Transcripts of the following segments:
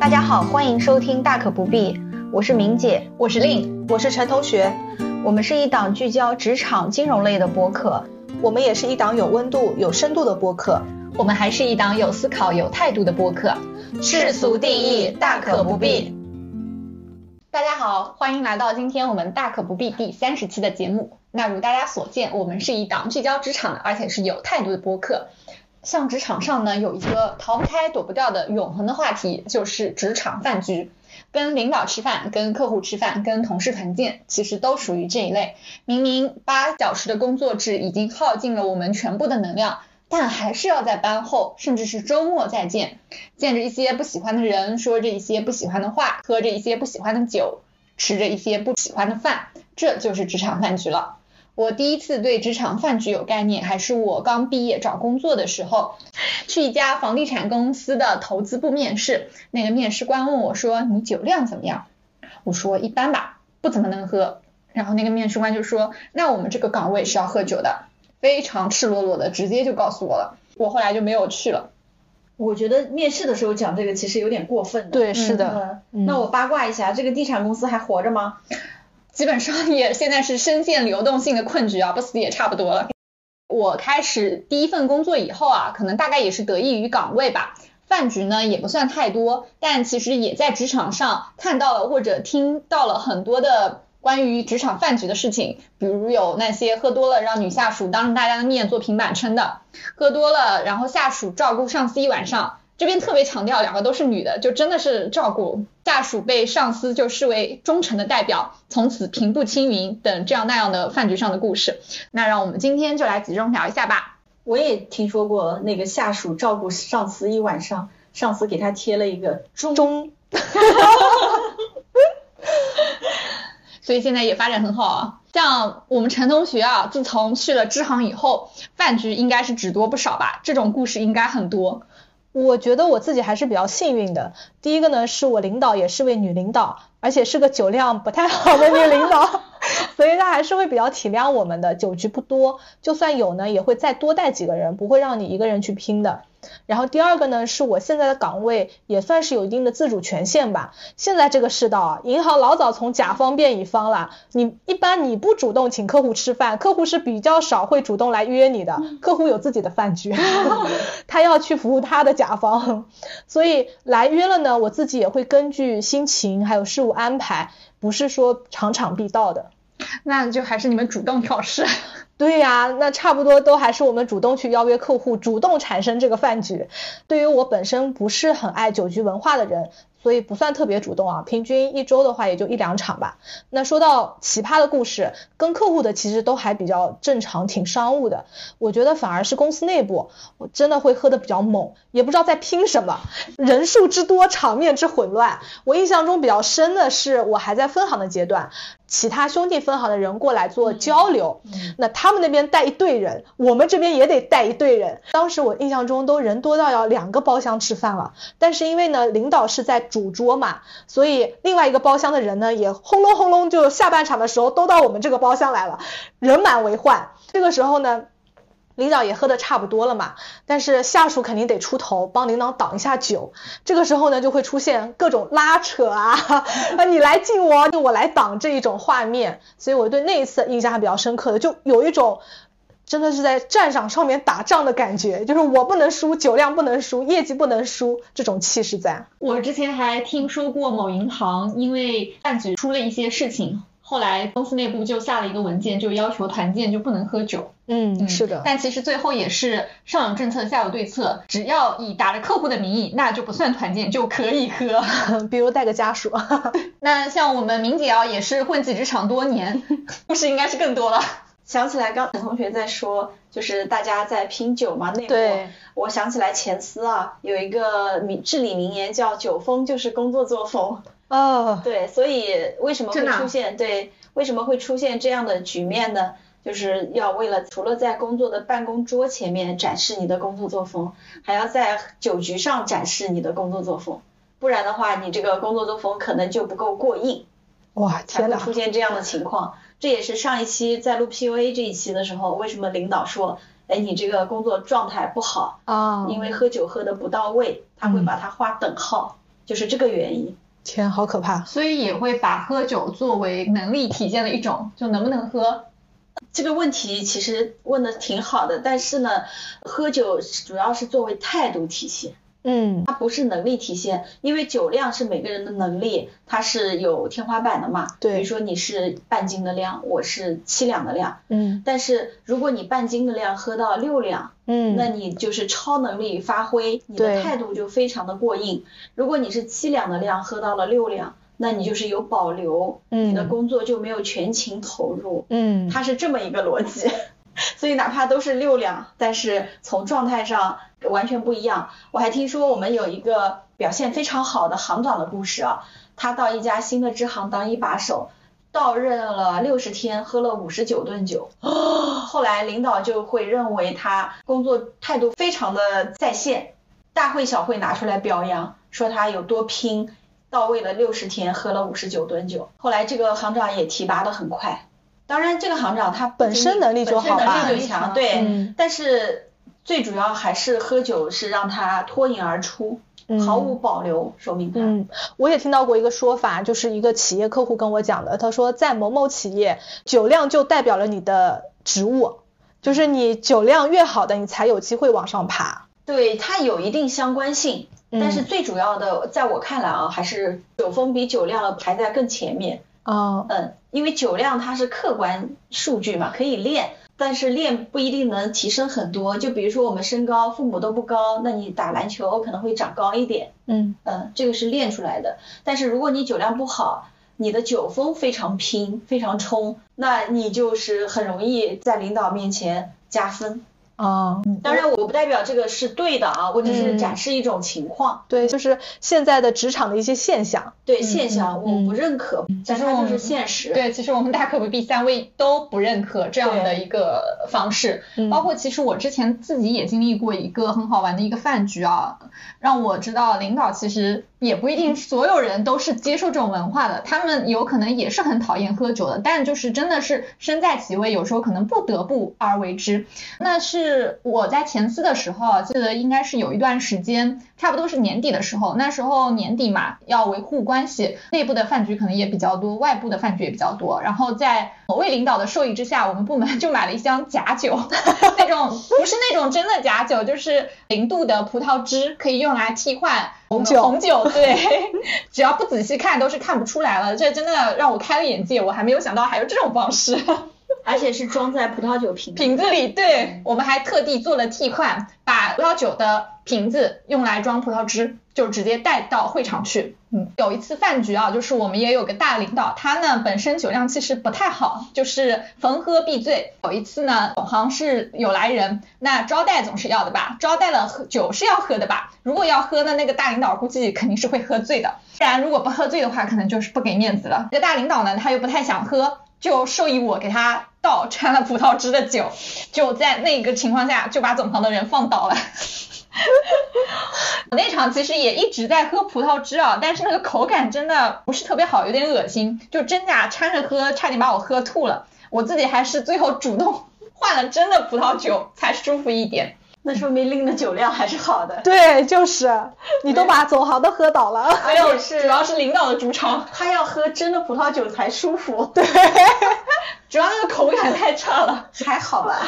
大家好，欢迎收听《大可不必》，我是明姐，我是令，我是陈同学。我们是一档聚焦职场金融类的播客，我们也是一档有温度、有深度的播客，我们还是一档有思考、有态度的播客。世俗定义，大可不必。大家好，欢迎来到今天我们大可不必第三十期的节目。那如大家所见，我们是一档聚焦职场的，而且是有态度的播客。像职场上呢，有一个逃不开、躲不掉的永恒的话题，就是职场饭局。跟领导吃饭、跟客户吃饭、跟同事团建，其实都属于这一类。明明八小时的工作制已经耗尽了我们全部的能量，但还是要在班后，甚至是周末再见，见着一些不喜欢的人，说着一些不喜欢的话，喝着一些不喜欢的酒，吃着一些不喜欢的饭，这就是职场饭局了。我第一次对职场饭局有概念，还是我刚毕业找工作的时候，去一家房地产公司的投资部面试。那个面试官问我说：“你酒量怎么样？”我说：“一般吧，不怎么能喝。”然后那个面试官就说：“那我们这个岗位是要喝酒的。”非常赤裸裸的，直接就告诉我了。我后来就没有去了。我觉得面试的时候讲这个其实有点过分。对，是的。那我八卦一下，这个地产公司还活着吗？基本上也现在是深陷流动性的困局啊，不死也差不多了。我开始第一份工作以后啊，可能大概也是得益于岗位吧，饭局呢也不算太多，但其实也在职场上看到了或者听到了很多的关于职场饭局的事情，比如有那些喝多了让女下属当着大家的面做平板撑的，喝多了然后下属照顾上司一晚上。这边特别强调，两个都是女的，就真的是照顾下属，被上司就视为忠诚的代表，从此平步青云等这样那样的饭局上的故事。那让我们今天就来集中聊一下吧。我也听说过那个下属照顾上司一晚上，上司给他贴了一个忠。所以现在也发展很好啊。像我们陈同学啊，自从去了支行以后，饭局应该是只多不少吧？这种故事应该很多。我觉得我自己还是比较幸运的。第一个呢，是我领导也是位女领导，而且是个酒量不太好的女领导，所以她还是会比较体谅我们的。酒局不多，就算有呢，也会再多带几个人，不会让你一个人去拼的。然后第二个呢，是我现在的岗位也算是有一定的自主权限吧。现在这个世道啊，银行老早从甲方变乙方了。你一般你不主动请客户吃饭，客户是比较少会主动来约你的。客户有自己的饭局，他要去服务他的甲方，所以来约了呢，我自己也会根据心情还有事务安排，不是说场场必到的。那就还是你们主动挑事。对呀，那差不多都还是我们主动去邀约客户，主动产生这个饭局。对于我本身不是很爱酒局文化的人。所以不算特别主动啊，平均一周的话也就一两场吧。那说到奇葩的故事，跟客户的其实都还比较正常，挺商务的。我觉得反而是公司内部，我真的会喝的比较猛，也不知道在拼什么，人数之多，场面之混乱。我印象中比较深的是，我还在分行的阶段，其他兄弟分行的人过来做交流，那他们那边带一队人，我们这边也得带一队人。当时我印象中都人多到要两个包厢吃饭了，但是因为呢，领导是在。主桌嘛，所以另外一个包厢的人呢，也轰隆轰隆，就下半场的时候都到我们这个包厢来了，人满为患。这个时候呢，领导也喝的差不多了嘛，但是下属肯定得出头帮领导挡一下酒。这个时候呢，就会出现各种拉扯啊，啊 你来敬我，我来挡这一种画面。所以我对那一次印象还比较深刻的，就有一种。真的是在战场上面打仗的感觉，就是我不能输，酒量不能输，业绩不能输，这种气势在。我之前还听说过某银行因为饭局出了一些事情，后来公司内部就下了一个文件，就要求团建就不能喝酒。嗯，是的。但其实最后也是上有政策下有对策，只要以打着客户的名义，那就不算团建，就可以喝。比如带个家属。那像我们明姐啊，也是混迹职场多年，故事应该是更多了。想起来，刚才同学在说，就是大家在拼酒嘛，那会我想起来前司啊，有一个名至理名言叫“酒疯就是工作作风”。哦。对，所以为什么会出现对为什么会出现这样的局面呢？就是要为了除了在工作的办公桌前面展示你的工作作风，还要在酒局上展示你的工作作风，不然的话，你这个工作作风可能就不够过硬。哇，天呐，出现这样的情况。这也是上一期在录 PUA 这一期的时候，为什么领导说哎，你这个工作状态不好啊，因为喝酒喝的不到位，他会把它划等号，就是这个原因。天，好可怕！所以也会把喝酒作为能力体现的一种，就能不能喝。这个问题其实问的挺好的，但是呢，喝酒主要是作为态度体现。嗯，它不是能力体现，因为酒量是每个人的能力，它是有天花板的嘛。对。比如说你是半斤的量，我是七两的量。嗯。但是如果你半斤的量喝到六两，嗯，那你就是超能力发挥，你的态度就非常的过硬。如果你是七两的量喝到了六两，那你就是有保留，你的工作就没有全情投入。嗯。它是这么一个逻辑。所以哪怕都是六两，但是从状态上完全不一样。我还听说我们有一个表现非常好的行长的故事啊，他到一家新的支行当一把手，到任了六十天，喝了五十九顿酒。后来领导就会认为他工作态度非常的在线，大会小会拿出来表扬，说他有多拼，到位了六十天，喝了五十九顿酒。后来这个行长也提拔的很快。当然，这个行长他本身能力就好吧，能力就强，对。但是最主要还是喝酒是让他脱颖而出，毫无保留说明他。嗯，我也听到过一个说法，就是一个企业客户跟我讲的，他说在某某企业，酒量就代表了你的职务，就是你酒量越好的，你才有机会往上爬。对，它有一定相关性，但是最主要的，在我看来啊，还是酒风比酒量排在更前面。哦，嗯，因为酒量它是客观数据嘛，可以练，但是练不一定能提升很多。就比如说我们身高，父母都不高，那你打篮球可能会长高一点。嗯嗯，这个是练出来的。但是如果你酒量不好，你的酒风非常拼，非常冲，那你就是很容易在领导面前加分。啊，当然我不代表这个是对的啊，我只是展示一种情况。对，就是现在的职场的一些现象。对现象，我不认可，但是就是现实。对，其实我们大可不必三位都不认可这样的一个方式。包括其实我之前自己也经历过一个很好玩的一个饭局啊，让我知道领导其实也不一定所有人都是接受这种文化的，他们有可能也是很讨厌喝酒的，但就是真的是身在其位，有时候可能不得不而为之。那是。是我在前司的时候，记得应该是有一段时间，差不多是年底的时候，那时候年底嘛，要维护关系，内部的饭局可能也比较多，外部的饭局也比较多。然后在某位领导的授意之下，我们部门 就买了一箱假酒，那种不是那种真的假酒，就是零度的葡萄汁，可以用来替换红酒。红酒对，只要不仔细看都是看不出来了。这真的让我开了眼界，我还没有想到还有这种方式。而且是装在葡萄酒瓶瓶子里，对，我们还特地做了替换，把葡萄酒的瓶子用来装葡萄汁，就直接带到会场去。嗯，有一次饭局啊，就是我们也有个大领导，他呢本身酒量其实不太好，就是逢喝必醉。有一次呢，总行是有来人，那招待总是要的吧，招待了喝酒是要喝的吧？如果要喝呢，那个大领导估计肯定是会喝醉的，不然如果不喝醉的话，可能就是不给面子了。这个大领导呢，他又不太想喝。就授意我给他倒掺了葡萄汁的酒，就在那个情况下就把总行的人放倒了。我那场其实也一直在喝葡萄汁啊，但是那个口感真的不是特别好，有点恶心，就真假掺着喝，差点把我喝吐了。我自己还是最后主动换了真的葡萄酒才舒服一点。那说明拎的酒量还是好的。对，就是你都把总行都喝倒了。没有，是主要是领导的主场，他要喝真的葡萄酒才舒服。对，主要那个口感太差了，还好吧。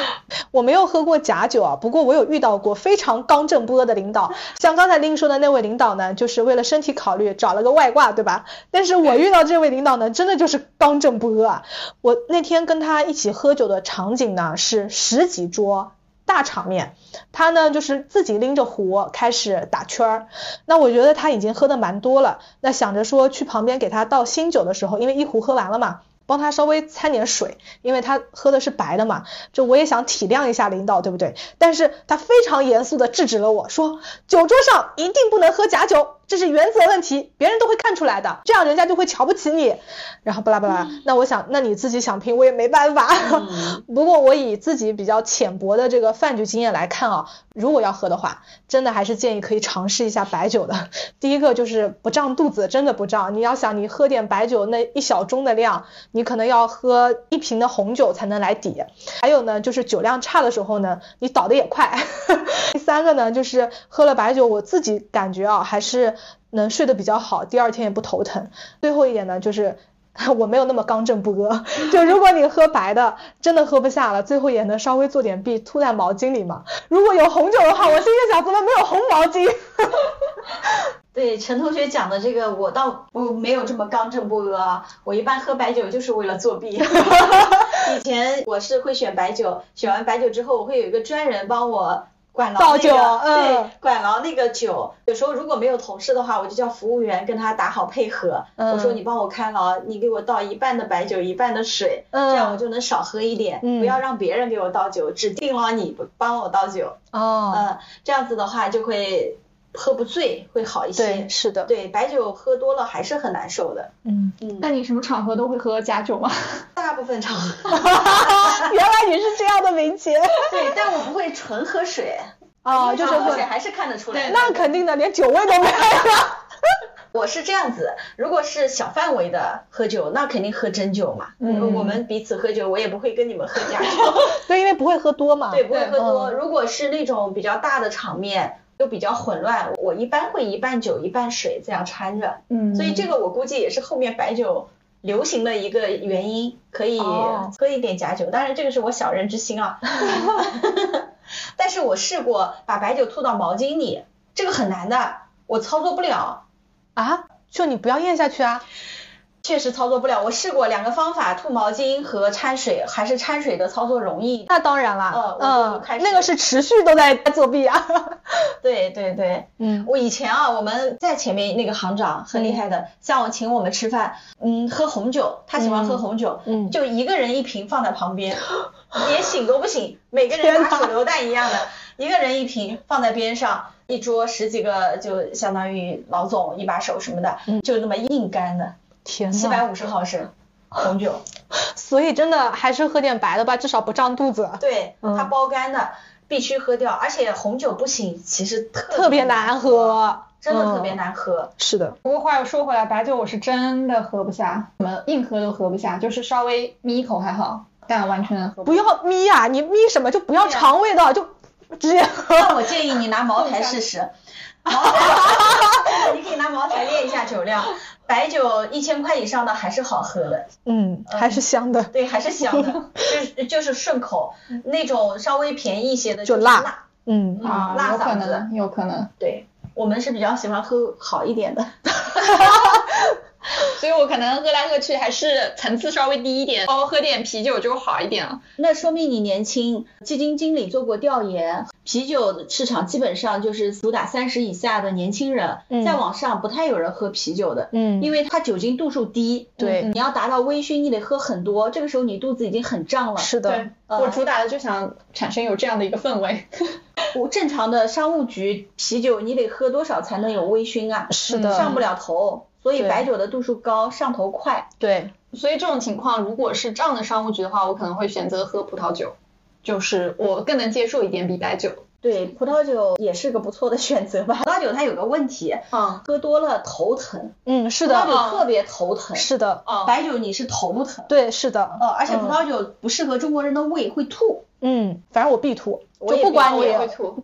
我没有喝过假酒啊，不过我有遇到过非常刚正不阿的领导，像刚才令说的那位领导呢，就是为了身体考虑找了个外挂，对吧？但是我遇到这位领导呢，真的就是刚正不阿。我那天跟他一起喝酒的场景呢，是十几桌。大场面，他呢就是自己拎着壶开始打圈儿。那我觉得他已经喝的蛮多了，那想着说去旁边给他倒新酒的时候，因为一壶喝完了嘛，帮他稍微掺点水，因为他喝的是白的嘛。这我也想体谅一下领导，对不对？但是他非常严肃的制止了我说，酒桌上一定不能喝假酒，这是原则问题，别人都会看出来的，这样人家就会瞧不起你。然后巴拉巴拉，那我想，那你自己想拼，我也没办法。不过我以自己比较浅薄的这个饭局经验来看啊，如果要喝的话，真的还是建议可以尝试一下白酒的。第一个就是不胀肚子，真的不胀。你要想，你喝点白酒那一小盅的量，你可能要喝一瓶的红酒才能来抵。还有呢，就是酒量差的时候呢，你倒的也快。第三个呢，就是喝了白酒，我自己感觉啊，还是能睡得比较好，第二天也不头疼。最后一点呢，就是。我没有那么刚正不阿，就如果你喝白的真的喝不下了，最后也能稍微做点弊，吐在毛巾里嘛。如果有红酒的话，我心里想怎么没有红毛巾？对陈同学讲的这个，我倒不没有这么刚正不阿，我一般喝白酒就是为了作弊。以前我是会选白酒，选完白酒之后，我会有一个专人帮我。管牢那个，对，管牢那个酒。有时候如果没有同事的话，我就叫服务员跟他打好配合。我说你帮我看牢，你给我倒一半的白酒，一半的水，这样我就能少喝一点。不要让别人给我倒酒，指定了你帮我倒酒。哦，嗯，这样子的话就会。喝不醉会好一些，对，是的，对，白酒喝多了还是很难受的。嗯嗯，那你什么场合都会喝假酒吗？大部分场合。原来你是这样的名姐。对，但我不会纯喝水。哦，就是喝水还是看得出来。那肯定的，连酒味都没有。我是这样子，如果是小范围的喝酒，那肯定喝真酒嘛。嗯。我们彼此喝酒，我也不会跟你们喝假酒。对，因为不会喝多嘛。对，不会喝多。如果是那种比较大的场面。就比较混乱，我一般会一半酒一半水这样掺着，嗯，所以这个我估计也是后面白酒流行的一个原因，可以喝一点假酒，当然这个是我小人之心啊，但是我试过把白酒吐到毛巾里，这个很难的，我操作不了啊，就你不要咽下去啊。确实操作不了，我试过两个方法，吐毛巾和掺水，还是掺水的操作容易。那当然了，嗯，那个是持续都在 作弊啊。对 对对，嗯，我以前啊，我们在前面那个行长很厉害的，像我请我们吃饭，嗯，喝红酒，他喜欢喝红酒，嗯，就一个人一瓶放在旁边，连醒都不醒，每个人打手榴弹一样的，一个人一瓶放在边上，一桌十几个就相当于老总一把手什么的，就那么硬干的。天七百五十毫升红酒，所以真的还是喝点白的吧，至少不胀肚子。对，它包干的，必须喝掉。而且红酒不行，其实特别难喝，真的特别难喝。是的。不过话又说回来，白酒我是真的喝不下，怎么硬喝都喝不下，就是稍微眯一口还好，但完全喝不要眯啊！你眯什么？就不要尝味道，就直接喝。那我建议你拿茅台试试。茅台，你可以拿茅台练一下酒量。白酒一千块以上的还是好喝的，嗯，还是香的，对，还是香的，就是就是顺口。那种稍微便宜一些的就辣，嗯啊，辣嗓子，有可能，对，我们是比较喜欢喝好一点的。所以我可能喝来喝去还是层次稍微低一点，稍微喝点啤酒就好一点了。那说明你年轻。基金经理做过调研，啤酒市场基本上就是主打三十以下的年轻人，再往上不太有人喝啤酒的，嗯，因为它酒精度数低，对，你要达到微醺，你得喝很多，这个时候你肚子已经很胀了。是的，我主打的就想产生有这样的一个氛围。我正常的商务局啤酒，你得喝多少才能有微醺啊？是的，上不了头。所以白酒的度数高，上头快。对，所以这种情况，如果是这样的商务局的话，我可能会选择喝葡萄酒，就是我更能接受一点比白酒。对，葡萄酒也是个不错的选择吧。葡萄酒它有个问题，嗯，喝多了头疼。嗯，是的。葡萄酒特别头疼。是的。白酒你是头不疼。对，是的。呃，而且葡萄酒不适合中国人的胃，会吐。嗯，反正我必吐，就不管你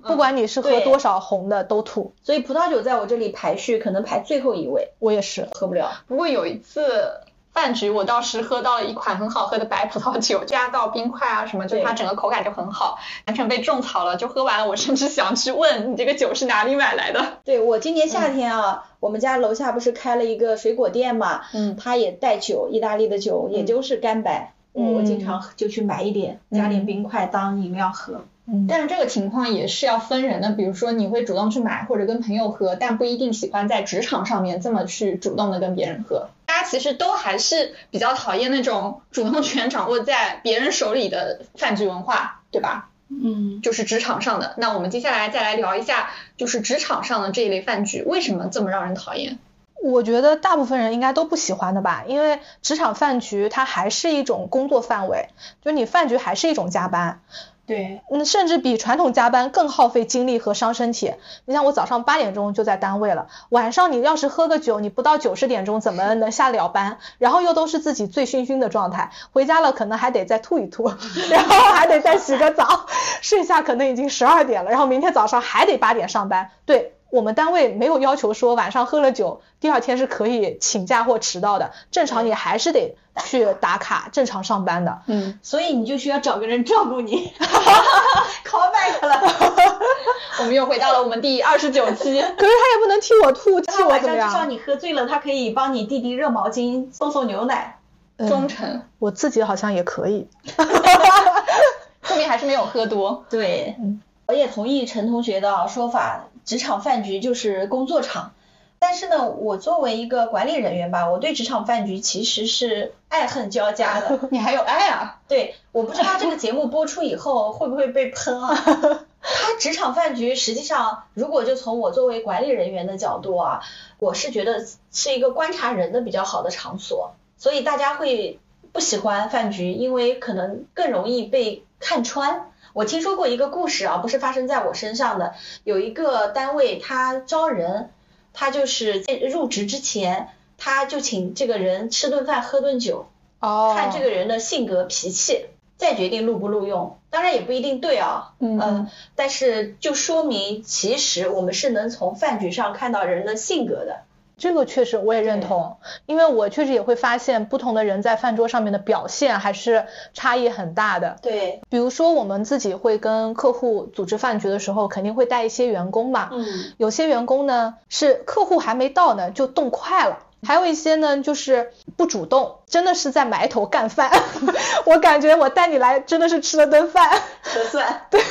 不管你是喝多少红的都吐，所以葡萄酒在我这里排序可能排最后一位，我也是喝不了。不过有一次饭局，我倒是喝到了一款很好喝的白葡萄酒，加到冰块啊什么，就它整个口感就很好，完全被种草了。就喝完了，我甚至想去问你这个酒是哪里买来的。对我今年夏天啊，我们家楼下不是开了一个水果店嘛，嗯，它也带酒，意大利的酒，也就是干白。我经常就去买一点，加点冰块当饮料喝。嗯，但是这个情况也是要分人的，比如说你会主动去买或者跟朋友喝，但不一定喜欢在职场上面这么去主动的跟别人喝。其实都还是比较讨厌那种主动权掌握在别人手里的饭局文化，对吧？嗯，就是职场上的。那我们接下来再来聊一下，就是职场上的这一类饭局为什么这么让人讨厌？我觉得大部分人应该都不喜欢的吧，因为职场饭局它还是一种工作范围，就你饭局还是一种加班。对，嗯，甚至比传统加班更耗费精力和伤身体。你像我早上八点钟就在单位了，晚上你要是喝个酒，你不到九十点钟怎么能下了班？然后又都是自己醉醺醺的状态，回家了可能还得再吐一吐，然后还得再洗个澡，睡下可能已经十二点了，然后明天早上还得八点上班。对。我们单位没有要求说晚上喝了酒，第二天是可以请假或迟到的，正常你还是得去打卡，正常上班的。嗯，所以你就需要找个人照顾你。call back 了，我们又回到了我们第二十九期。可是他也不能替我吐，替我怎么样？至少你喝醉了，他可以帮你递递热毛巾，送送牛奶。忠诚，我自己好像也可以。说明还是没有喝多。对，我也同意陈同学的说法。职场饭局就是工作场，但是呢，我作为一个管理人员吧，我对职场饭局其实是爱恨交加的。你还有爱啊？对，我不知道这个节目播出以后会不会被喷啊？他职场饭局实际上，如果就从我作为管理人员的角度啊，我是觉得是一个观察人的比较好的场所，所以大家会不喜欢饭局，因为可能更容易被看穿。我听说过一个故事啊，不是发生在我身上的。有一个单位，他招人，他就是在入职之前，他就请这个人吃顿饭、喝顿酒，哦看这个人的性格脾气，再决定录不录用。当然也不一定对啊，嗯，但是就说明其实我们是能从饭局上看到人的性格的。这个确实我也认同，因为我确实也会发现不同的人在饭桌上面的表现还是差异很大的。对，比如说我们自己会跟客户组织饭局的时候，肯定会带一些员工嘛。嗯。有些员工呢是客户还没到呢就动筷了，还有一些呢就是不主动，真的是在埋头干饭。我感觉我带你来真的是吃了顿饭。合算。对，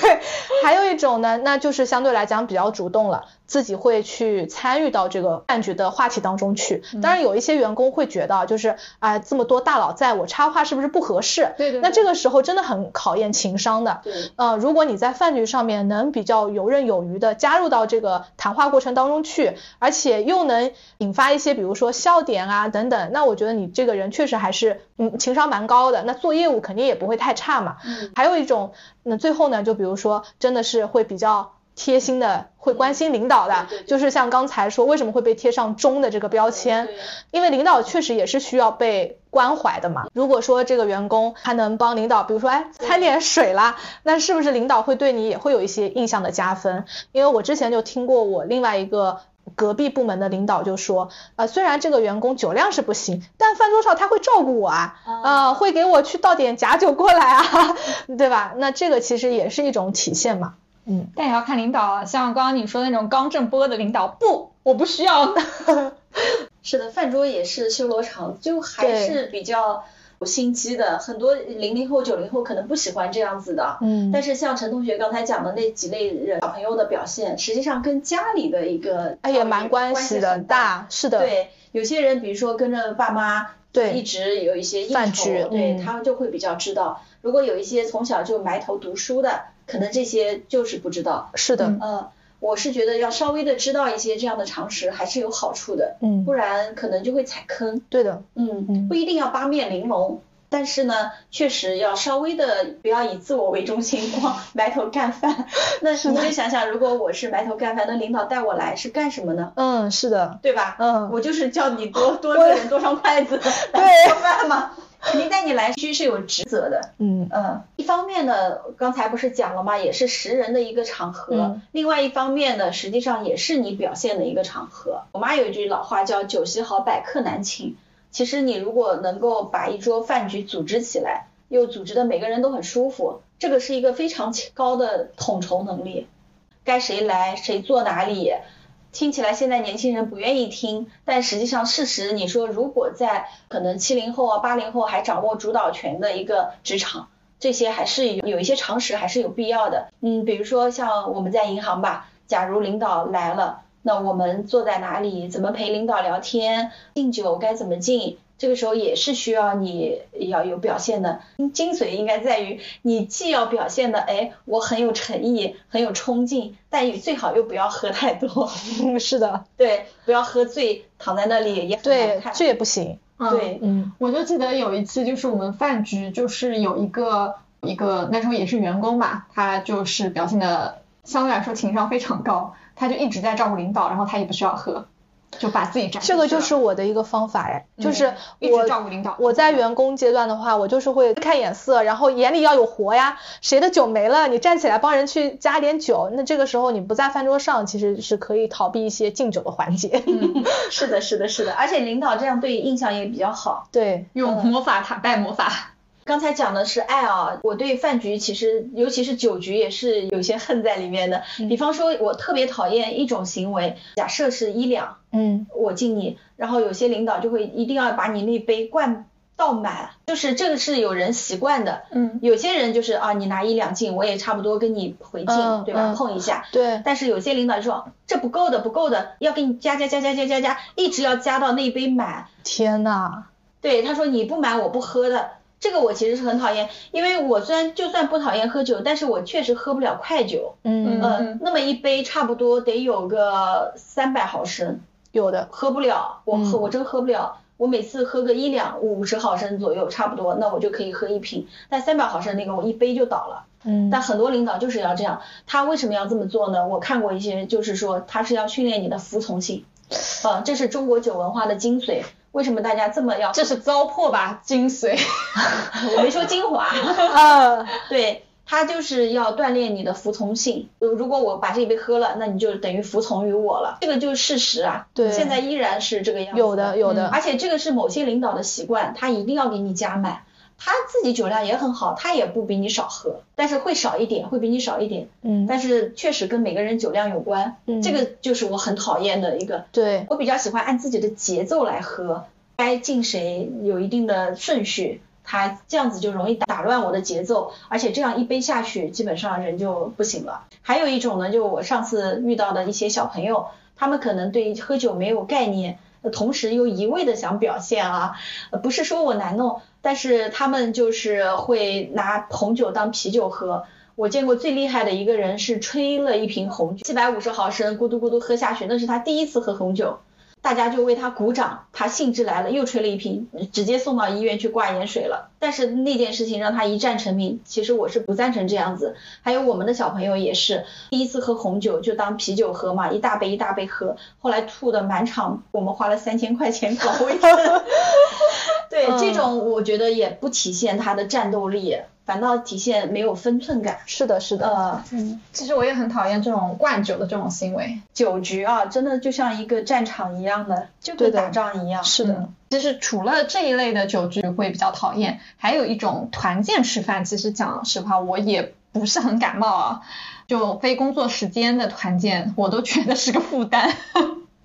还有一种呢，那就是相对来讲比较主动了。自己会去参与到这个饭局的话题当中去，当然有一些员工会觉得，就是啊这么多大佬在我插话是不是不合适？对对。那这个时候真的很考验情商的。对。呃，如果你在饭局上面能比较游刃有余的加入到这个谈话过程当中去，而且又能引发一些比如说笑点啊等等，那我觉得你这个人确实还是嗯情商蛮高的，那做业务肯定也不会太差嘛。嗯。还有一种，那最后呢，就比如说真的是会比较。贴心的会关心领导的，就是像刚才说为什么会被贴上忠的这个标签，因为领导确实也是需要被关怀的嘛。如果说这个员工他能帮领导，比如说哎掺点水啦，那是不是领导会对你也会有一些印象的加分？因为我之前就听过我另外一个隔壁部门的领导就说，呃虽然这个员工酒量是不行，但饭桌上他会照顾我啊，啊会给我去倒点假酒过来啊，对吧？那这个其实也是一种体现嘛。嗯，但也要看领导啊，像刚刚你说的那种刚正不阿的领导，不，我不需要。是的，饭桌也是修罗场，就还是比较有心机的。很多零零后、九零后可能不喜欢这样子的。嗯。但是像陈同学刚才讲的那几类人小朋友的表现，实际上跟家里的一个哎也蛮关系的大，是的。对，有些人比如说跟着爸妈，对，一直有一些应酬，对他们就会比较知道。如果有一些从小就埋头读书的。可能这些就是不知道，是的，嗯，我是觉得要稍微的知道一些这样的常识还是有好处的，嗯，不然可能就会踩坑。对的，嗯，不一定要八面玲珑，但是呢，确实要稍微的不要以自我为中心，光埋头干饭。那你就想想，如果我是埋头干饭，那领导带我来是干什么呢？嗯，是的，对吧？嗯，我就是叫你多 多个人多双筷子 来做饭嘛。肯定带你来须是有职责的，嗯嗯，一方面呢，刚才不是讲了吗？也是识人的一个场合，另外一方面呢，实际上也是你表现的一个场合。我妈有一句老话叫“酒席好，百客难请”。其实你如果能够把一桌饭局组织起来，又组织的每个人都很舒服，这个是一个非常高的统筹能力。该谁来，谁坐哪里。听起来现在年轻人不愿意听，但实际上事实，你说如果在可能七零后啊八零后还掌握主导权的一个职场，这些还是有有一些常识还是有必要的。嗯，比如说像我们在银行吧，假如领导来了，那我们坐在哪里，怎么陪领导聊天，敬酒该怎么敬，这个时候也是需要你要有表现的，精髓应该在于你既要表现的，哎，我很有诚意，很有冲劲，但你最好又不要喝太多。是的，对，不要喝醉，躺在那里也很对，这也不行。对，嗯，我就记得有一次就是我们饭局，就是有一个一个那时候也是员工吧，他就是表现的相对来说情商非常高，他就一直在照顾领导，然后他也不需要喝。就把自己展这个就是我的一个方法哎，就是我照顾领导。我在员工阶段的话，我就是会看眼色，然后眼里要有活呀。谁的酒没了，你站起来帮人去加点酒。那这个时候你不在饭桌上，其实是可以逃避一些敬酒的环节。嗯，是的，是的，是的。而且领导这样对印象也比较好。对，用魔法打败魔法。刚才讲的是爱啊，我对饭局其实，尤其是酒局也是有些恨在里面的。比方说，我特别讨厌一种行为，假设是一两，嗯，我敬你，然后有些领导就会一定要把你那杯灌倒满，就是这个是有人习惯的，嗯，有些人就是啊，你拿一两敬，我也差不多跟你回敬，对吧？碰一下，对。但是有些领导就说这不够的，不够的，要给你加加加加加加加，一直要加到那杯满。天呐，对，他说你不满我不喝的。这个我其实是很讨厌，因为我虽然就算不讨厌喝酒，但是我确实喝不了快酒。嗯嗯。那么一杯差不多得有个三百毫升，有的喝不了，我喝我真喝不了。我每次喝个一两五十毫升左右差不多，那我就可以喝一瓶。但三百毫升那个我一杯就倒了。嗯。但很多领导就是要这样，他为什么要这么做呢？我看过一些，就是说他是要训练你的服从性。啊，这是中国酒文化的精髓。为什么大家这么要？这是糟粕吧，精髓。我没说精华。啊，对他就是要锻炼你的服从性。如果我把这一杯喝了，那你就等于服从于我了，这个就是事实啊。对。现在依然是这个样子。有的，有的。而且这个是某些领导的习惯，他一定要给你加满。他自己酒量也很好，他也不比你少喝，但是会少一点，会比你少一点。嗯。但是确实跟每个人酒量有关。嗯。这个就是我很讨厌的一个。对。我比较喜欢按自己的节奏来喝，该敬谁有一定的顺序，他这样子就容易打乱我的节奏，而且这样一杯下去，基本上人就不行了。还有一种呢，就我上次遇到的一些小朋友，他们可能对喝酒没有概念。同时又一味的想表现啊，不是说我难弄，但是他们就是会拿红酒当啤酒喝。我见过最厉害的一个人是吹了一瓶红酒，七百五十毫升，咕嘟咕嘟喝下去，那是他第一次喝红酒。大家就为他鼓掌，他兴致来了，又吹了一瓶，直接送到医院去挂盐水了。但是那件事情让他一战成名，其实我是不赞成这样子。还有我们的小朋友也是，第一次喝红酒就当啤酒喝嘛，一大杯一大杯喝，后来吐的满场，我们花了三千块钱搞卫生。对，这种我觉得也不体现他的战斗力。反倒体现没有分寸感。是的，是的。呃，嗯，其实我也很讨厌这种灌酒的这种行为。酒局啊，真的就像一个战场一样的，就跟打仗一样。是的。其实除了这一类的酒局会比较讨厌，还有一种团建吃饭，其实讲实话我也不是很感冒啊。就非工作时间的团建，我都觉得是个负担。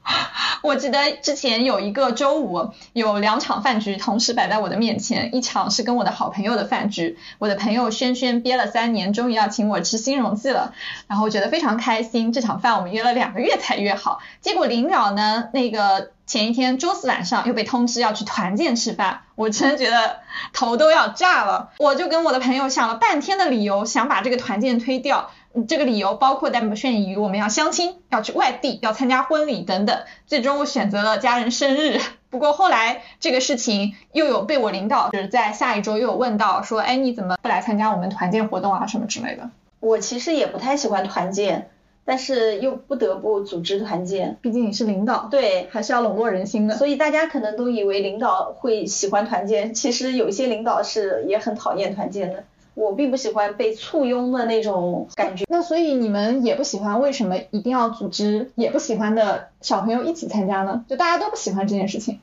我记得之前有一个周五，有两场饭局同时摆在我的面前，一场是跟我的好朋友的饭局，我的朋友轩轩憋了三年，终于要请我吃新荣记了，然后觉得非常开心。这场饭我们约了两个月才约好，结果临了呢，那个前一天周四晚上又被通知要去团建吃饭，我真觉得头都要炸了。我就跟我的朋友想了半天的理由，想把这个团建推掉。这个理由包括但不限于我们要相亲，要去外地，要参加婚礼等等。最终我选择了家人生日。不过后来这个事情又有被我领导就是在下一周又有问到说，哎你怎么不来参加我们团建活动啊什么之类的。我其实也不太喜欢团建，但是又不得不组织团建，毕竟你是领导，对，还是要笼络人心的。所以大家可能都以为领导会喜欢团建，其实有些领导是也很讨厌团建的。我并不喜欢被簇拥的那种感觉。那所以你们也不喜欢，为什么一定要组织也不喜欢的小朋友一起参加呢？就大家都不喜欢这件事情。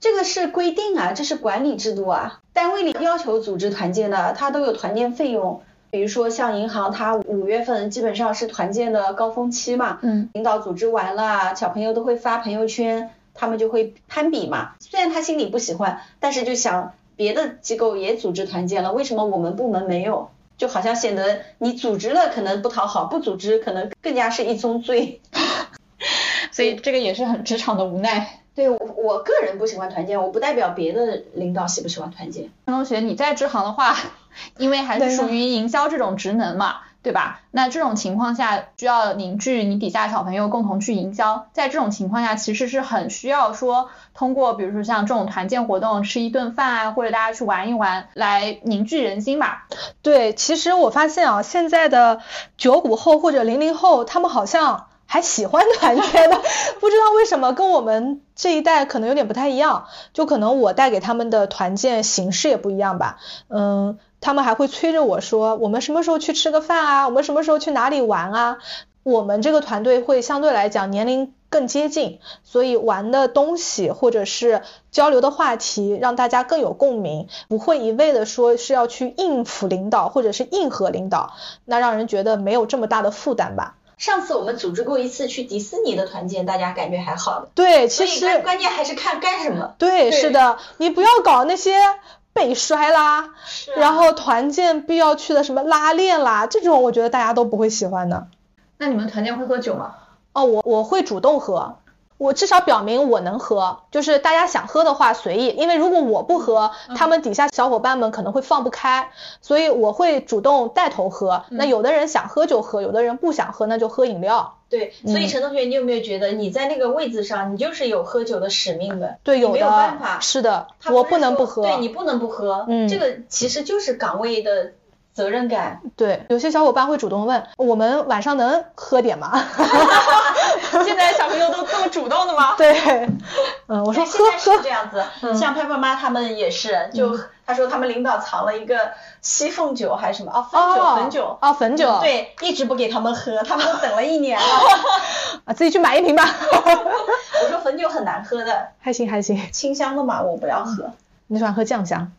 这个是规定啊，这是管理制度啊。单位里要求组织团建的，他都有团建费用。比如说像银行，它五月份基本上是团建的高峰期嘛。嗯。领导组织完了，小朋友都会发朋友圈，他们就会攀比嘛。虽然他心里不喜欢，但是就想。别的机构也组织团建了，为什么我们部门没有？就好像显得你组织了可能不讨好，不组织可能更加是一宗罪。所以这个也是很职场的无奈。对我我个人不喜欢团建，我不代表别的领导喜不喜欢团建。陈同学，你在支行的话，因为还是属于营销这种职能嘛。对吧？那这种情况下需要凝聚你底下小朋友共同去营销，在这种情况下其实是很需要说通过比如说像这种团建活动吃一顿饭啊，或者大家去玩一玩来凝聚人心吧。对，其实我发现啊，现在的九五后或者零零后，他们好像还喜欢团建的，不知道为什么跟我们这一代可能有点不太一样，就可能我带给他们的团建形式也不一样吧。嗯。他们还会催着我说，我们什么时候去吃个饭啊？我们什么时候去哪里玩啊？我们这个团队会相对来讲年龄更接近，所以玩的东西或者是交流的话题让大家更有共鸣，不会一味的说是要去应付领导或者是应和领导，那让人觉得没有这么大的负担吧。上次我们组织过一次去迪士尼的团建，大家感觉还好。对，其实关键还是看干什么。对，是的，你不要搞那些。被摔啦，然后团建必要去的什么拉练啦，这种我觉得大家都不会喜欢的。那你们团建会喝酒吗？哦，我我会主动喝，我至少表明我能喝，就是大家想喝的话随意，因为如果我不喝，他们底下小伙伴们可能会放不开，所以我会主动带头喝。那有的人想喝就喝，有的人不想喝那就喝饮料。对，所以陈同学，你有没有觉得你在那个位置上，你就是有喝酒的使命的？对，有的。没有办法。是的，我不能不喝。对你不能不喝，嗯，这个其实就是岗位的责任感。对，有些小伙伴会主动问，我们晚上能喝点吗？现在小朋友都这么主动的吗？对，嗯，我说现在。是这样子，像拍拍妈他们也是，就。他说他们领导藏了一个西凤酒还是什么啊？汾酒，汾酒，啊，汾酒，对，一直不给他们喝，他们都等了一年了，啊，自己去买一瓶吧。我说汾酒很难喝的，还行还行，清香的嘛，我不要喝。你喜欢喝酱香？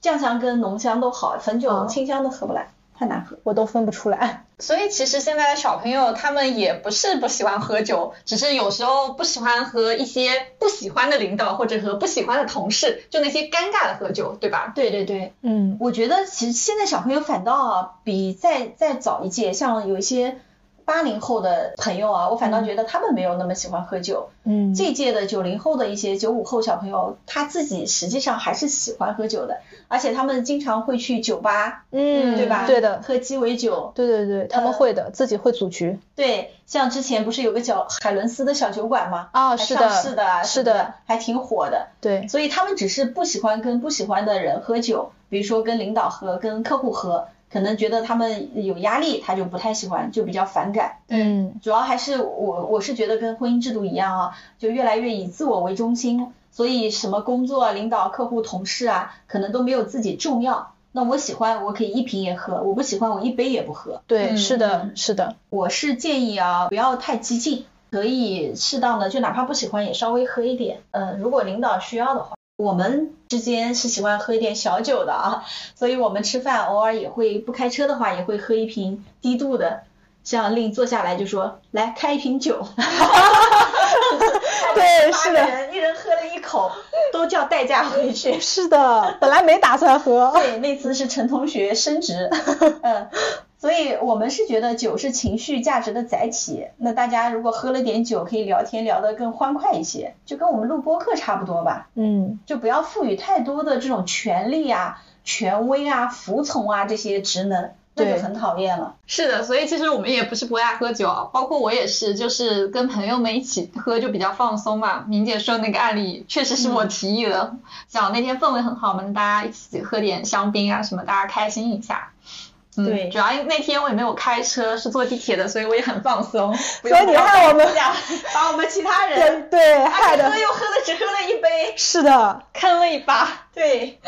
酱香跟浓香都好，汾酒清香都喝不来。太难喝，我都分不出来。所以其实现在的小朋友他们也不是不喜欢喝酒，只是有时候不喜欢和一些不喜欢的领导或者和不喜欢的同事，就那些尴尬的喝酒，对吧？对对对，嗯，我觉得其实现在小朋友反倒比再再早一届，像有一些。八零后的朋友啊，我反倒觉得他们没有那么喜欢喝酒。嗯，这届的九零后的一些九五后小朋友，他自己实际上还是喜欢喝酒的，而且他们经常会去酒吧，嗯，对吧？对的，喝鸡尾酒。对对对，他们会的，自己会组局。对，像之前不是有个叫海伦斯的小酒馆吗？啊，是的，是的，是的，还挺火的。对，所以他们只是不喜欢跟不喜欢的人喝酒，比如说跟领导喝，跟客户喝。可能觉得他们有压力，他就不太喜欢，就比较反感。嗯，主要还是我我是觉得跟婚姻制度一样啊，就越来越以自我为中心，所以什么工作、领导、客户、同事啊，可能都没有自己重要。那我喜欢，我可以一瓶也喝；我不喜欢，我一杯也不喝。对，是的，是的。我是建议啊，不要太激进，可以适当的，就哪怕不喜欢也稍微喝一点。嗯，如果领导需要的话。我们之间是喜欢喝一点小酒的啊，所以我们吃饭偶尔也会不开车的话也会喝一瓶低度的，像令坐下来就说来开一瓶酒，对，是的，一人喝了一口，都叫代驾回去。是的，本来没打算喝。对，那次是陈同学升职，嗯。所以我们是觉得酒是情绪价值的载体，那大家如果喝了点酒，可以聊天聊得更欢快一些，就跟我们录播课差不多吧。嗯，就不要赋予太多的这种权利啊、权威啊、服从啊这些职能，那就很讨厌了。是的，所以其实我们也不是不爱喝酒，包括我也是，就是跟朋友们一起喝就比较放松嘛。明姐说那个案例确实是我提议的，想那天氛围很好，嘛大家一起喝点香槟啊什么，大家开心一下。对，主要那天我也没有开车，是坐地铁的，所以我也很放松。所以你害我们俩，把我们其他 人对害的。喝又喝的只喝了一杯。是的，坑了一把。对，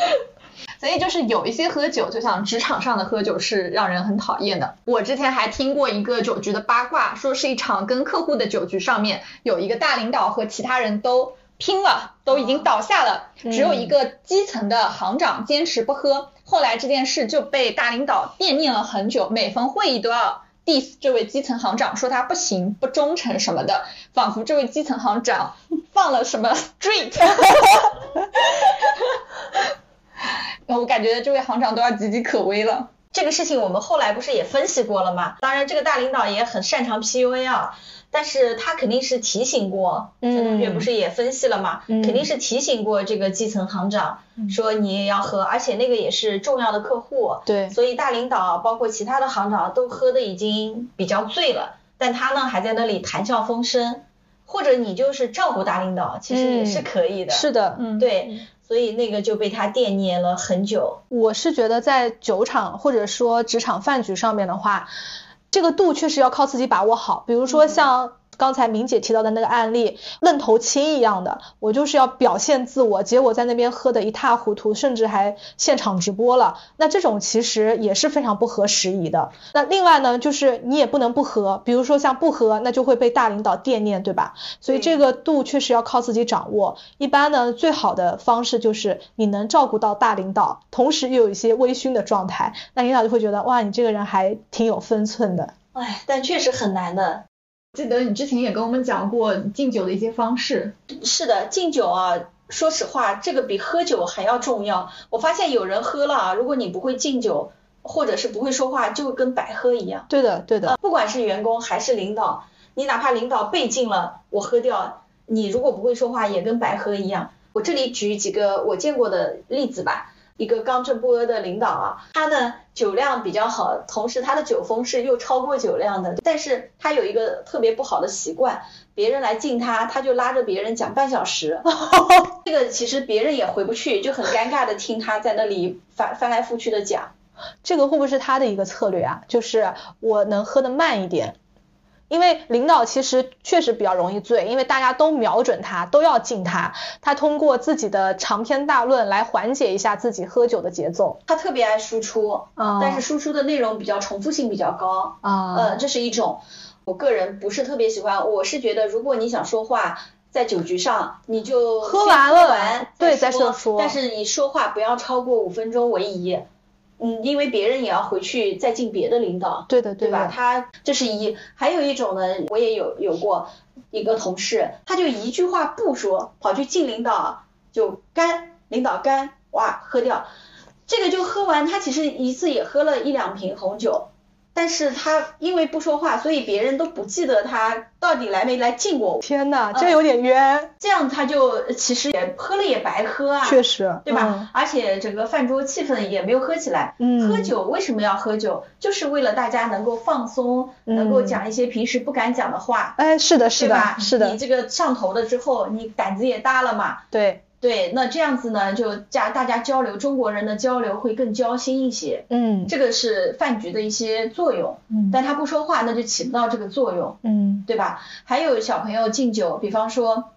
所以就是有一些喝酒，就像职场上的喝酒是让人很讨厌的。我之前还听过一个酒局的八卦，说是一场跟客户的酒局上面，有一个大领导和其他人都拼了，都已经倒下了，只有一个基层的行长坚持不喝。后来这件事就被大领导惦念了很久，每逢会议都要 diss 这位基层行长，说他不行、不忠诚什么的，仿佛这位基层行长 放了什么 street。我感觉这位行长都要岌岌可危了。这个事情我们后来不是也分析过了吗？当然，这个大领导也很擅长 PUA 啊。但是他肯定是提醒过，陈同学不是也分析了嘛，肯定是提醒过这个基层行长，说你也要喝，而且那个也是重要的客户，对，所以大领导包括其他的行长都喝的已经比较醉了，但他呢还在那里谈笑风生，或者你就是照顾大领导，其实也是可以的，是的，嗯，对。所以那个就被他惦念了很久。我是觉得在酒场或者说职场饭局上面的话，这个度确实要靠自己把握好。比如说像。刚才明姐提到的那个案例，愣头青一样的，我就是要表现自我，结果在那边喝得一塌糊涂，甚至还现场直播了。那这种其实也是非常不合时宜的。那另外呢，就是你也不能不喝，比如说像不喝，那就会被大领导惦念，对吧？所以这个度确实要靠自己掌握。一般呢，最好的方式就是你能照顾到大领导，同时又有一些微醺的状态，那领导就会觉得哇，你这个人还挺有分寸的。哎，但确实很难的。记得你之前也跟我们讲过敬酒的一些方式。是的，敬酒啊，说实话，这个比喝酒还要重要。我发现有人喝了啊，如果你不会敬酒，或者是不会说话，就跟白喝一样。对的，对的。不管是员工还是领导，你哪怕领导被敬了，我喝掉，你如果不会说话，也跟白喝一样。我这里举几个我见过的例子吧。一个刚正不阿的领导啊，他呢酒量比较好，同时他的酒风是又超过酒量的，但是他有一个特别不好的习惯，别人来敬他，他就拉着别人讲半小时，这个其实别人也回不去，就很尴尬的听他在那里翻翻来覆去的讲，这个会不会是他的一个策略啊？就是我能喝得慢一点。因为领导其实确实比较容易醉，因为大家都瞄准他，都要敬他。他通过自己的长篇大论来缓解一下自己喝酒的节奏。他特别爱输出，但是输出的内容比较重复性比较高。啊，呃，这是一种。我个人不是特别喜欢，我是觉得如果你想说话，在酒局上你就喝完了，对，再说。但是你说话不要超过五分钟为宜。嗯，因为别人也要回去再敬别的领导，对的，对吧？他这是一，还有一种呢，我也有有过一个同事，他就一句话不说，跑去敬领导，就干，领导干，哇，喝掉，这个就喝完，他其实一次也喝了一两瓶红酒。但是他因为不说话，所以别人都不记得他到底来没来敬过我。天呐，这有点冤。这样他就其实也喝了也白喝啊。确实，对吧？而且整个饭桌气氛也没有喝起来。嗯。喝酒为什么要喝酒？就是为了大家能够放松，能够讲一些平时不敢讲的话。哎，是的，是的，是的。你这个上头了之后，你胆子也大了嘛。对。对，那这样子呢，就加大家交流，中国人的交流会更交心一些。嗯，这个是饭局的一些作用。嗯，但他不说话，那就起不到这个作用。嗯，对吧？还有小朋友敬酒，比方说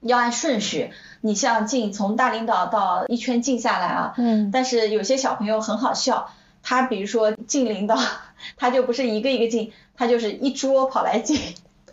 要按顺序，你像敬从大领导到一圈敬下来啊。嗯。但是有些小朋友很好笑，他比如说敬领导，他就不是一个一个敬，他就是一桌跑来敬。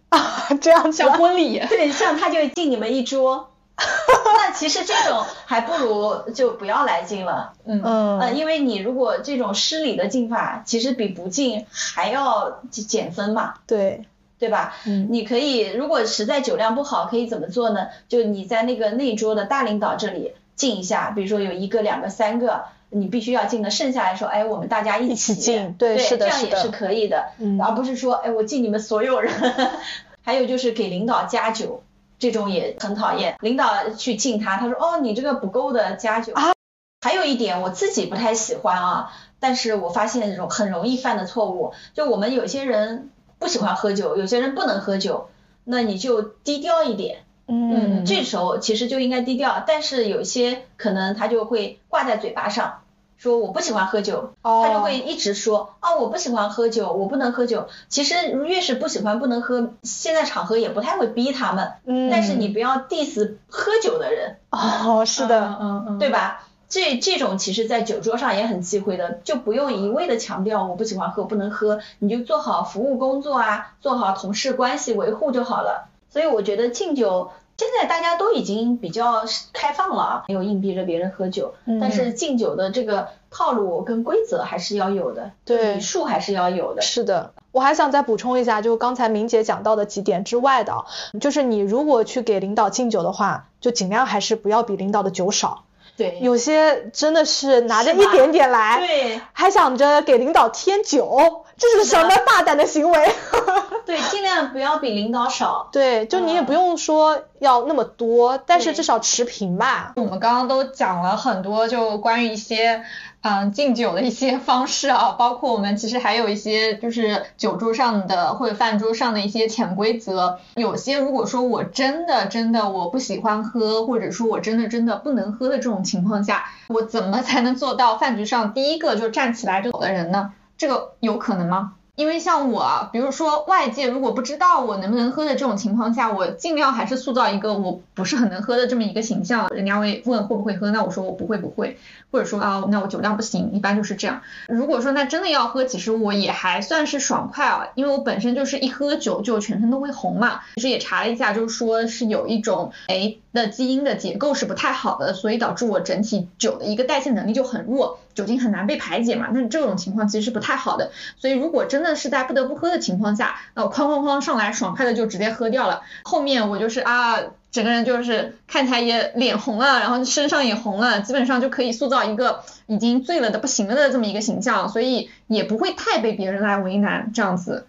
啊，这样像婚礼。对，像他就敬你们一桌。那其实这种还不如就不要来敬了，嗯嗯，因为你如果这种失礼的敬法，其实比不敬还要减分嘛，对。对吧？嗯，你可以如果实在酒量不好，可以怎么做呢？就你在那个那桌的大领导这里敬一下，比如说有一个、两个、三个，你必须要敬的，剩下来说，哎，我们大家一起敬，对，是的，这样也是可以的，嗯，而不是说，哎，我敬你们所有人。还有就是给领导加酒。这种也很讨厌，领导去敬他，他说哦你这个不够的加酒啊。还有一点我自己不太喜欢啊，但是我发现容很容易犯的错误，就我们有些人不喜欢喝酒，有些人不能喝酒，那你就低调一点，嗯，这时候其实就应该低调，但是有些可能他就会挂在嘴巴上。说我不喜欢喝酒，他就会一直说啊我不喜欢喝酒，我不能喝酒。其实越是不喜欢不能喝，现在场合也不太会逼他们。嗯。但是你不要 diss 喝酒的人。哦，是的，嗯嗯，对吧？这这种其实在酒桌上也很忌讳的，就不用一味的强调我不喜欢喝不能喝，你就做好服务工作啊，做好同事关系维护就好了。所以我觉得敬酒。现在大家都已经比较开放了啊，没有硬逼着别人喝酒，但是敬酒的这个套路跟规则还是要有的，对，礼数还是要有的。是的，我还想再补充一下，就刚才明姐讲到的几点之外的，就是你如果去给领导敬酒的话，就尽量还是不要比领导的酒少。对，有些真的是拿着一点点来，对，还想着给领导添酒。这是什么大胆的行为？对，尽量不要比领导少。对，就你也不用说要那么多，但是至少持平吧。我们刚刚都讲了很多，就关于一些。嗯，敬酒的一些方式啊，包括我们其实还有一些就是酒桌上的或者饭桌上的一些潜规则。有些如果说我真的真的我不喜欢喝，或者说我真的真的不能喝的这种情况下，我怎么才能做到饭局上第一个就站起来就走的人呢？这个有可能吗？因为像我，比如说外界如果不知道我能不能喝的这种情况下，我尽量还是塑造一个我不是很能喝的这么一个形象。人家会问会不会喝，那我说我不会不会，或者说啊那我酒量不行，一般就是这样。如果说那真的要喝，其实我也还算是爽快啊，因为我本身就是一喝酒就全身都会红嘛。其实也查了一下，就是说是有一种哎的基因的结构是不太好的，所以导致我整体酒的一个代谢能力就很弱。酒精很难被排解嘛，那这种情况其实是不太好的，所以如果真的是在不得不喝的情况下，那我哐哐哐上来爽快的就直接喝掉了，后面我就是啊，整个人就是看起来也脸红了，然后身上也红了，基本上就可以塑造一个已经醉了的不行了的这么一个形象，所以也不会太被别人来为难这样子。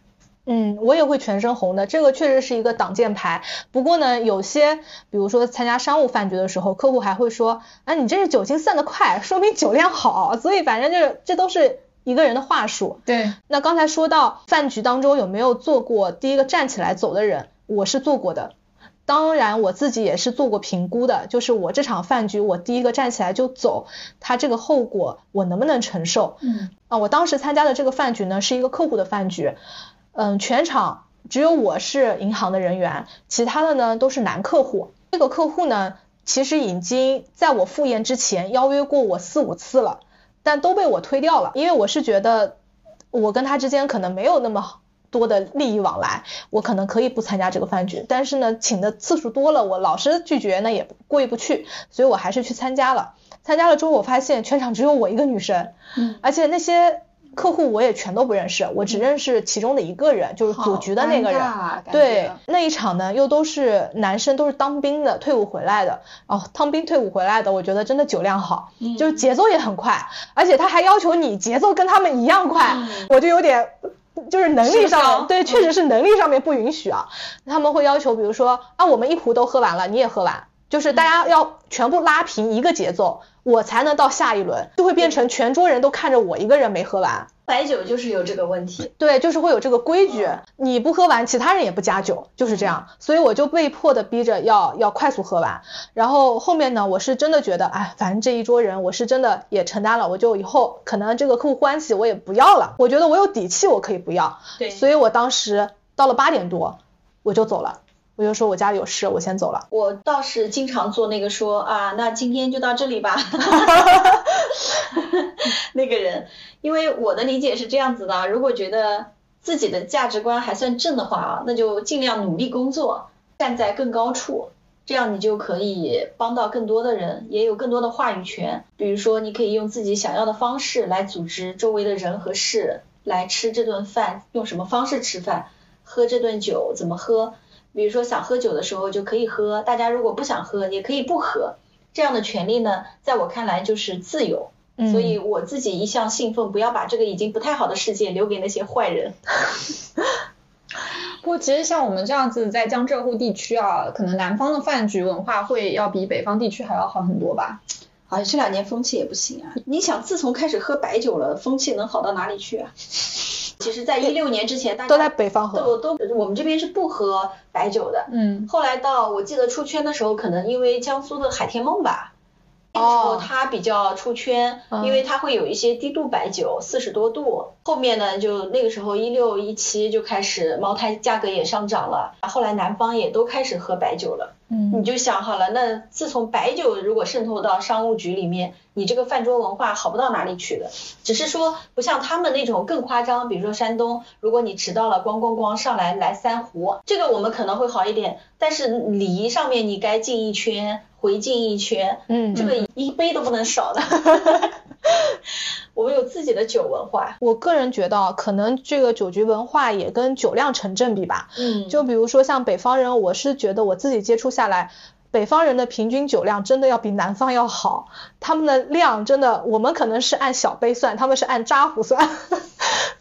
嗯，我也会全身红的，这个确实是一个挡箭牌。不过呢，有些比如说参加商务饭局的时候，客户还会说，啊，你这是酒精散得快，说明酒量好。所以反正就是这都是一个人的话术。对。那刚才说到饭局当中有没有做过第一个站起来走的人，我是做过的。当然我自己也是做过评估的，就是我这场饭局我第一个站起来就走，他这个后果我能不能承受？嗯。啊，我当时参加的这个饭局呢，是一个客户的饭局。嗯，全场只有我是银行的人员，其他的呢都是男客户。这个客户呢，其实已经在我赴宴之前邀约过我四五次了，但都被我推掉了，因为我是觉得我跟他之间可能没有那么多的利益往来，我可能可以不参加这个饭局。但是呢，请的次数多了，我老是拒绝，那也过意不去，所以我还是去参加了。参加了之后，我发现全场只有我一个女生，嗯，而且那些。客户我也全都不认识，我只认识其中的一个人，就是组局的那个人。对，那一场呢又都是男生，都是当兵的，退伍回来的。哦，当兵退伍回来的，我觉得真的酒量好，就是节奏也很快，而且他还要求你节奏跟他们一样快，我就有点，就是能力上，对，确实是能力上面不允许啊。他们会要求，比如说啊，我们一壶都喝完了，你也喝完，就是大家要全部拉平一个节奏。我才能到下一轮，就会变成全桌人都看着我一个人没喝完。白酒就是有这个问题，对，就是会有这个规矩，你不喝完，其他人也不加酒，就是这样。所以我就被迫的逼着要要快速喝完。然后后面呢，我是真的觉得，哎，反正这一桌人我是真的也承担了，我就以后可能这个客户关系我也不要了。我觉得我有底气，我可以不要。对，所以我当时到了八点多我就走了。我就说我家里有事，我先走了。我倒是经常做那个说啊，那今天就到这里吧。那个人，因为我的理解是这样子的，如果觉得自己的价值观还算正的话啊，那就尽量努力工作，站在更高处，这样你就可以帮到更多的人，也有更多的话语权。比如说，你可以用自己想要的方式来组织周围的人和事来吃这顿饭，用什么方式吃饭，喝这顿酒怎么喝。比如说想喝酒的时候就可以喝，大家如果不想喝也可以不喝，这样的权利呢，在我看来就是自由。所以我自己一向信奉，不要把这个已经不太好的世界留给那些坏人。不过其实像我们这样子在江浙沪地区啊，可能南方的饭局文化会要比北方地区还要好很多吧。啊，这两年风气也不行啊。你想，自从开始喝白酒了，风气能好到哪里去啊？其实，在一六年之前，大家都在北方喝，都都我们这边是不喝白酒的。嗯。后来到我记得出圈的时候，可能因为江苏的海天梦吧，那时候它比较出圈，因为它会有一些低度白酒，四十多度。后面呢，就那个时候一六一七就开始茅台价格也上涨了，后来南方也都开始喝白酒了。嗯。你就想好了，那自从白酒如果渗透到商务局里面。你这个饭桌文化好不到哪里去的，只是说不像他们那种更夸张，比如说山东，如果你迟到了，咣咣咣上来来三壶，这个我们可能会好一点，但是礼仪上面你该敬一圈，回敬一圈，嗯，这个一杯都不能少的。我们有自己的酒文化，我个人觉得可能这个酒局文化也跟酒量成正比吧。嗯，就比如说像北方人，我是觉得我自己接触下来。北方人的平均酒量真的要比南方要好，他们的量真的，我们可能是按小杯算，他们是按扎壶算，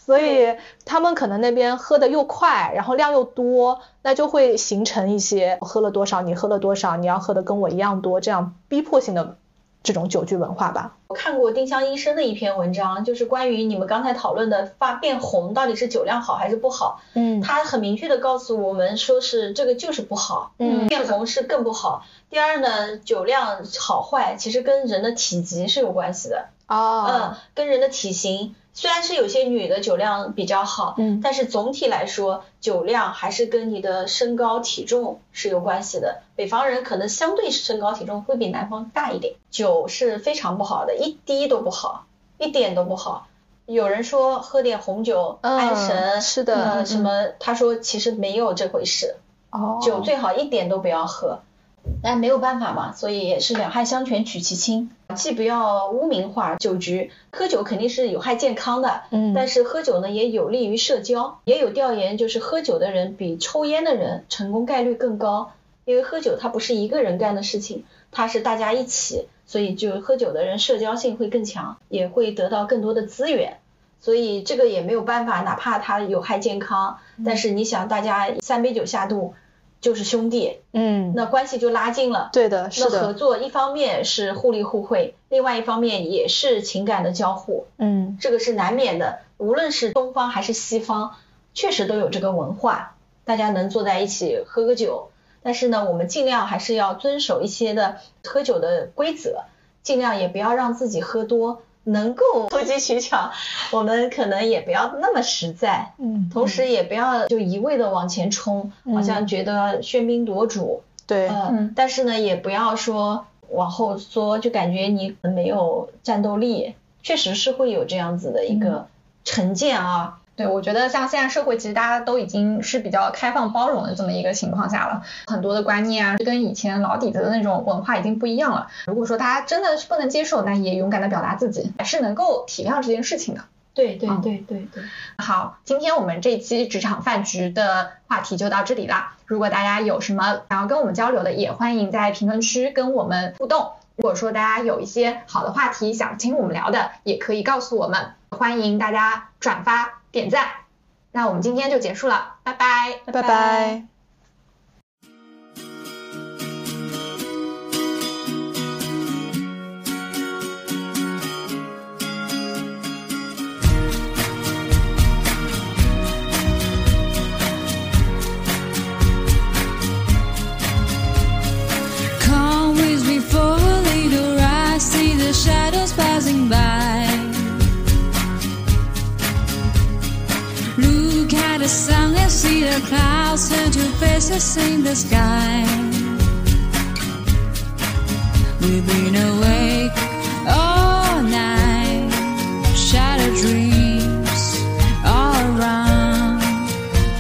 所以他们可能那边喝的又快，然后量又多，那就会形成一些喝了多少你喝了多少，你要喝的跟我一样多，这样逼迫性的。这种酒局文化吧，我看过丁香医生的一篇文章，就是关于你们刚才讨论的发变红到底是酒量好还是不好。嗯，他很明确的告诉我们，说是这个就是不好，嗯，变红是更不好。第二呢，酒量好坏其实跟人的体积是有关系的。哦，嗯，跟人的体型。虽然是有些女的酒量比较好，嗯，但是总体来说，酒量还是跟你的身高体重是有关系的。北方人可能相对身高体重会比南方大一点，酒是非常不好的，一滴都不好，一点都不好。有人说喝点红酒安神，是的，什么？他说其实没有这回事，哦，酒最好一点都不要喝。但没有办法嘛，所以也是两害相权取其轻，既不要污名化酒局，喝酒肯定是有害健康的，嗯，但是喝酒呢也有利于社交，也有调研就是喝酒的人比抽烟的人成功概率更高，因为喝酒它不是一个人干的事情，它是大家一起，所以就喝酒的人社交性会更强，也会得到更多的资源，所以这个也没有办法，哪怕它有害健康，但是你想大家三杯酒下肚。就是兄弟，嗯，那关系就拉近了。对的，是的。那合作一方面是互利互惠，另外一方面也是情感的交互。嗯，这个是难免的。无论是东方还是西方，确实都有这个文化，大家能坐在一起喝个酒。但是呢，我们尽量还是要遵守一些的喝酒的规则，尽量也不要让自己喝多。能够投机取巧，我们可能也不要那么实在，嗯，同时也不要就一味的往前冲，好像觉得喧宾夺主，对，嗯，但是呢，也不要说往后缩，就感觉你没有战斗力，确实是会有这样子的一个成见啊。对，我觉得像现在社会，其实大家都已经是比较开放包容的这么一个情况下了，很多的观念啊，跟以前老底子的那种文化已经不一样了。如果说大家真的是不能接受，那也勇敢的表达自己，还是能够体谅这件事情的。对对对对对。好，今天我们这期职场饭局的话题就到这里啦。如果大家有什么想要跟我们交流的，也欢迎在评论区跟我们互动。如果说大家有一些好的话题想听我们聊的，也可以告诉我们。欢迎大家转发。点赞，那我们今天就结束了，拜拜，拜拜。The clouds turn to faces in the sky. We've been awake all night, shadow dreams all around.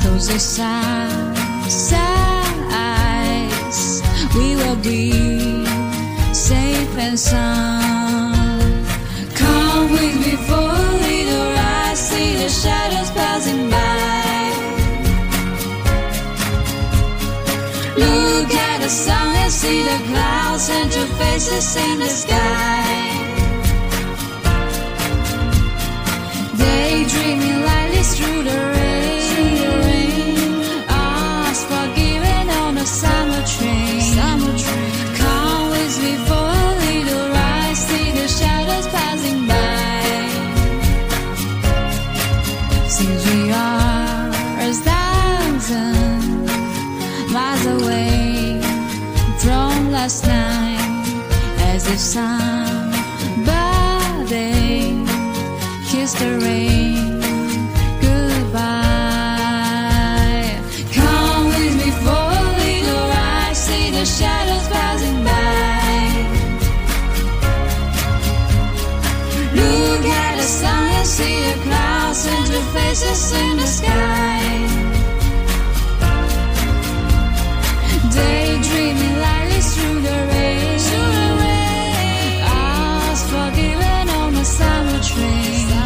Close your eyes, eyes. We will be safe and sound. center faces in the sky. Somebody the rain goodbye. Come with me for a little ride, see the shadows passing by. Look at the sun and see the clouds and your faces in the sky. string.